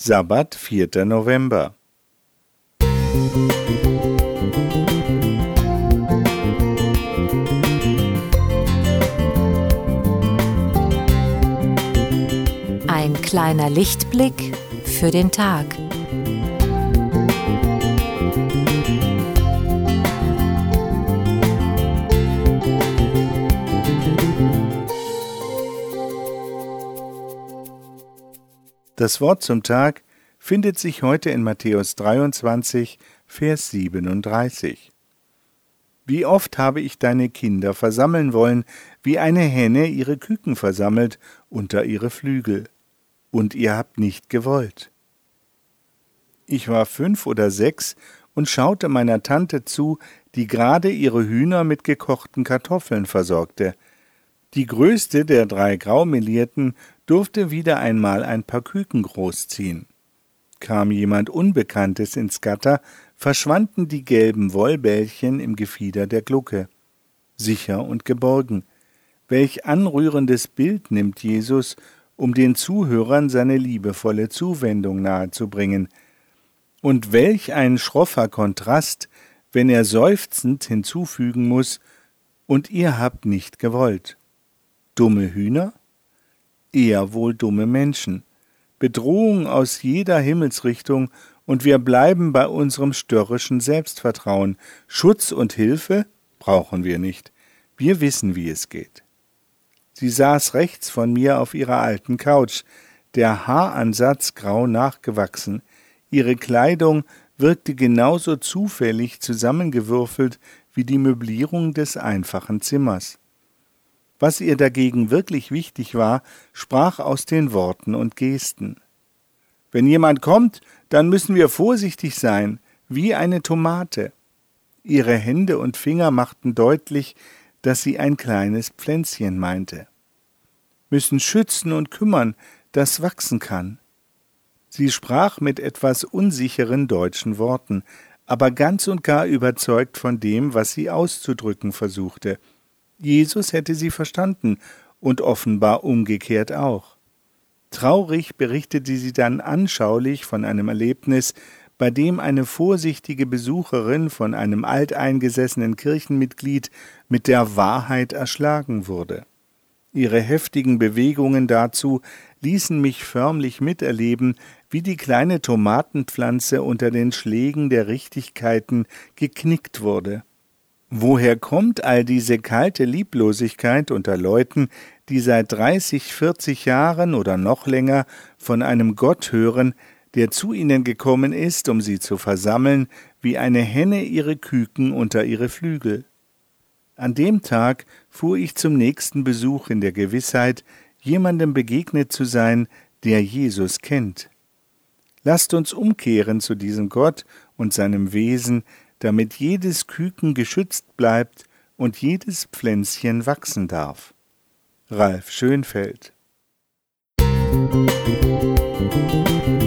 Sabbat, 4. November. Ein kleiner Lichtblick für den Tag. Das Wort zum Tag findet sich heute in Matthäus 23, Vers 37. Wie oft habe ich deine Kinder versammeln wollen, wie eine Henne ihre Küken versammelt unter ihre Flügel, und ihr habt nicht gewollt. Ich war fünf oder sechs und schaute meiner Tante zu, die gerade ihre Hühner mit gekochten Kartoffeln versorgte. Die größte der drei Graumelierten durfte wieder einmal ein paar Küken großziehen. Kam jemand Unbekanntes ins Gatter, verschwanden die gelben Wollbällchen im Gefieder der Glucke. Sicher und geborgen. Welch anrührendes Bild nimmt Jesus, um den Zuhörern seine liebevolle Zuwendung nahezubringen. Und welch ein schroffer Kontrast, wenn er seufzend hinzufügen muss, und ihr habt nicht gewollt. Dumme Hühner? Eher wohl dumme Menschen. Bedrohung aus jeder Himmelsrichtung, und wir bleiben bei unserem störrischen Selbstvertrauen. Schutz und Hilfe brauchen wir nicht. Wir wissen, wie es geht. Sie saß rechts von mir auf ihrer alten Couch, der Haaransatz grau nachgewachsen. Ihre Kleidung wirkte genauso zufällig zusammengewürfelt wie die Möblierung des einfachen Zimmers. Was ihr dagegen wirklich wichtig war, sprach aus den Worten und Gesten. Wenn jemand kommt, dann müssen wir vorsichtig sein, wie eine Tomate. Ihre Hände und Finger machten deutlich, dass sie ein kleines Pflänzchen meinte. Müssen schützen und kümmern, das wachsen kann. Sie sprach mit etwas unsicheren deutschen Worten, aber ganz und gar überzeugt von dem, was sie auszudrücken versuchte, Jesus hätte sie verstanden und offenbar umgekehrt auch. Traurig berichtete sie dann anschaulich von einem Erlebnis, bei dem eine vorsichtige Besucherin von einem alteingesessenen Kirchenmitglied mit der Wahrheit erschlagen wurde. Ihre heftigen Bewegungen dazu ließen mich förmlich miterleben, wie die kleine Tomatenpflanze unter den Schlägen der Richtigkeiten geknickt wurde. Woher kommt all diese kalte Lieblosigkeit unter Leuten, die seit 30, 40 Jahren oder noch länger von einem Gott hören, der zu ihnen gekommen ist, um sie zu versammeln, wie eine Henne ihre Küken unter ihre Flügel? An dem Tag fuhr ich zum nächsten Besuch in der Gewissheit, jemandem begegnet zu sein, der Jesus kennt. Lasst uns umkehren zu diesem Gott und seinem Wesen, damit jedes Küken geschützt bleibt und jedes Pflänzchen wachsen darf. Ralf Schönfeld Musik